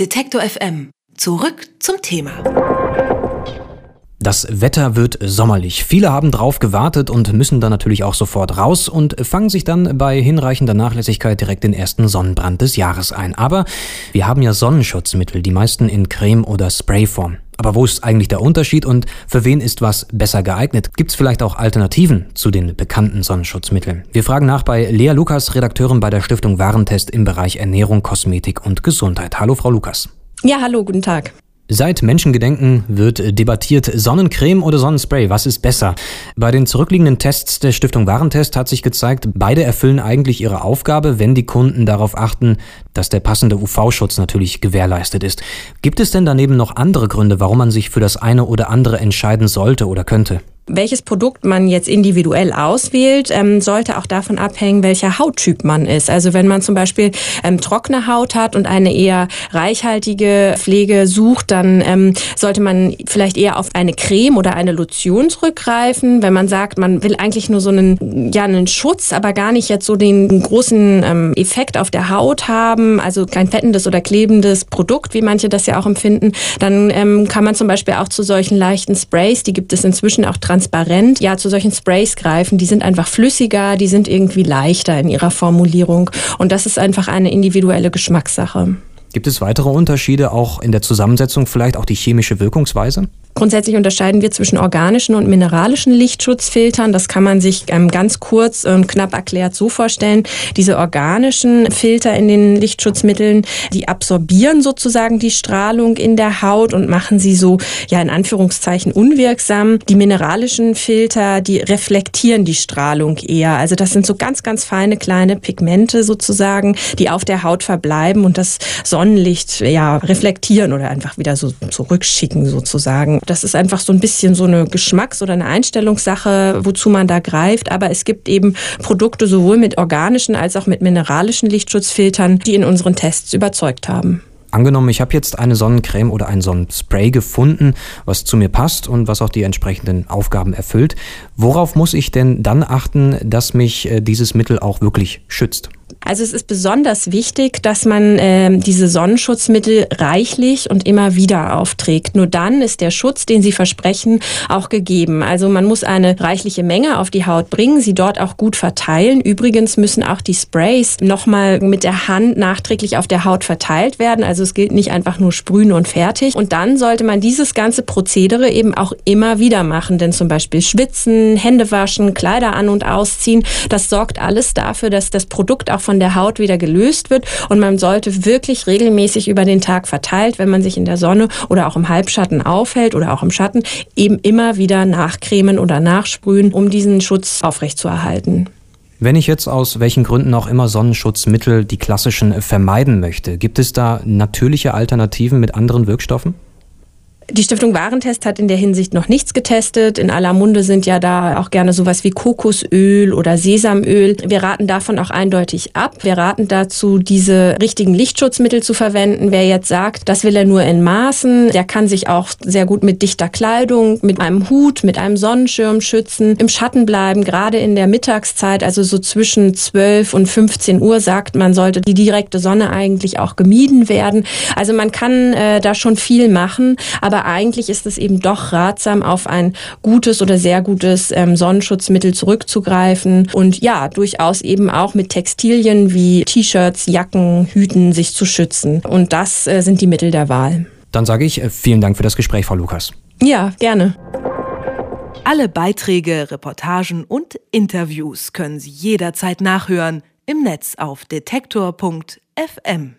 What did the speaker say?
Detektor FM. Zurück zum Thema. Das Wetter wird sommerlich. Viele haben drauf gewartet und müssen dann natürlich auch sofort raus und fangen sich dann bei hinreichender Nachlässigkeit direkt den ersten Sonnenbrand des Jahres ein. Aber wir haben ja Sonnenschutzmittel, die meisten in Creme- oder Sprayform. Aber wo ist eigentlich der Unterschied und für wen ist was besser geeignet? Gibt es vielleicht auch Alternativen zu den bekannten Sonnenschutzmitteln? Wir fragen nach bei Lea Lukas, Redakteurin bei der Stiftung Warentest im Bereich Ernährung, Kosmetik und Gesundheit. Hallo, Frau Lukas. Ja, hallo, guten Tag. Seit Menschengedenken wird debattiert Sonnencreme oder Sonnenspray, was ist besser? Bei den zurückliegenden Tests der Stiftung Warentest hat sich gezeigt, beide erfüllen eigentlich ihre Aufgabe, wenn die Kunden darauf achten, dass der passende UV-Schutz natürlich gewährleistet ist. Gibt es denn daneben noch andere Gründe, warum man sich für das eine oder andere entscheiden sollte oder könnte? Welches Produkt man jetzt individuell auswählt, ähm, sollte auch davon abhängen, welcher Hauttyp man ist. Also wenn man zum Beispiel ähm, trockene Haut hat und eine eher reichhaltige Pflege sucht, dann ähm, sollte man vielleicht eher auf eine Creme oder eine Lotion zurückgreifen. Wenn man sagt, man will eigentlich nur so einen, ja, einen Schutz, aber gar nicht jetzt so den großen ähm, Effekt auf der Haut haben, also kein fettendes oder klebendes Produkt, wie manche das ja auch empfinden, dann ähm, kann man zum Beispiel auch zu solchen leichten Sprays, die gibt es inzwischen auch transparent, ja, zu solchen Sprays greifen. Die sind einfach flüssiger, die sind irgendwie leichter in ihrer Formulierung. Und das ist einfach eine individuelle Geschmackssache. Gibt es weitere Unterschiede auch in der Zusammensetzung, vielleicht auch die chemische Wirkungsweise? Grundsätzlich unterscheiden wir zwischen organischen und mineralischen Lichtschutzfiltern. Das kann man sich ähm, ganz kurz und knapp erklärt so vorstellen. Diese organischen Filter in den Lichtschutzmitteln, die absorbieren sozusagen die Strahlung in der Haut und machen sie so, ja, in Anführungszeichen unwirksam. Die mineralischen Filter, die reflektieren die Strahlung eher. Also das sind so ganz, ganz feine kleine Pigmente sozusagen, die auf der Haut verbleiben und das Sonnenlicht, ja, reflektieren oder einfach wieder so zurückschicken sozusagen. Das ist einfach so ein bisschen so eine Geschmacks- oder eine Einstellungssache, wozu man da greift. Aber es gibt eben Produkte sowohl mit organischen als auch mit mineralischen Lichtschutzfiltern, die in unseren Tests überzeugt haben. Angenommen, ich habe jetzt eine Sonnencreme oder ein Sonnenspray gefunden, was zu mir passt und was auch die entsprechenden Aufgaben erfüllt. Worauf muss ich denn dann achten, dass mich äh, dieses Mittel auch wirklich schützt? Also es ist besonders wichtig, dass man äh, diese Sonnenschutzmittel reichlich und immer wieder aufträgt. Nur dann ist der Schutz, den sie versprechen, auch gegeben. Also man muss eine reichliche Menge auf die Haut bringen, sie dort auch gut verteilen. Übrigens müssen auch die Sprays nochmal mit der Hand nachträglich auf der Haut verteilt werden. Also es gilt nicht einfach nur sprühen und fertig. Und dann sollte man dieses ganze Prozedere eben auch immer wieder machen. Denn zum Beispiel schwitzen, Hände waschen, Kleider an und ausziehen, das sorgt alles dafür, dass das Produkt auch von der Haut wieder gelöst wird. Und man sollte wirklich regelmäßig über den Tag verteilt, wenn man sich in der Sonne oder auch im Halbschatten aufhält oder auch im Schatten, eben immer wieder nachcremen oder nachsprühen, um diesen Schutz aufrechtzuerhalten. Wenn ich jetzt aus welchen Gründen auch immer Sonnenschutzmittel, die klassischen, vermeiden möchte, gibt es da natürliche Alternativen mit anderen Wirkstoffen? Die Stiftung Warentest hat in der Hinsicht noch nichts getestet. In aller Munde sind ja da auch gerne sowas wie Kokosöl oder Sesamöl. Wir raten davon auch eindeutig ab. Wir raten dazu, diese richtigen Lichtschutzmittel zu verwenden. Wer jetzt sagt, das will er nur in Maßen, der kann sich auch sehr gut mit dichter Kleidung, mit einem Hut, mit einem Sonnenschirm schützen, im Schatten bleiben, gerade in der Mittagszeit, also so zwischen 12 und 15 Uhr sagt man, sollte die direkte Sonne eigentlich auch gemieden werden. Also man kann äh, da schon viel machen, aber aber eigentlich ist es eben doch ratsam, auf ein gutes oder sehr gutes ähm, Sonnenschutzmittel zurückzugreifen und ja, durchaus eben auch mit Textilien wie T-Shirts, Jacken, Hüten sich zu schützen. Und das äh, sind die Mittel der Wahl. Dann sage ich äh, vielen Dank für das Gespräch, Frau Lukas. Ja, gerne. Alle Beiträge, Reportagen und Interviews können Sie jederzeit nachhören im Netz auf detektor.fm.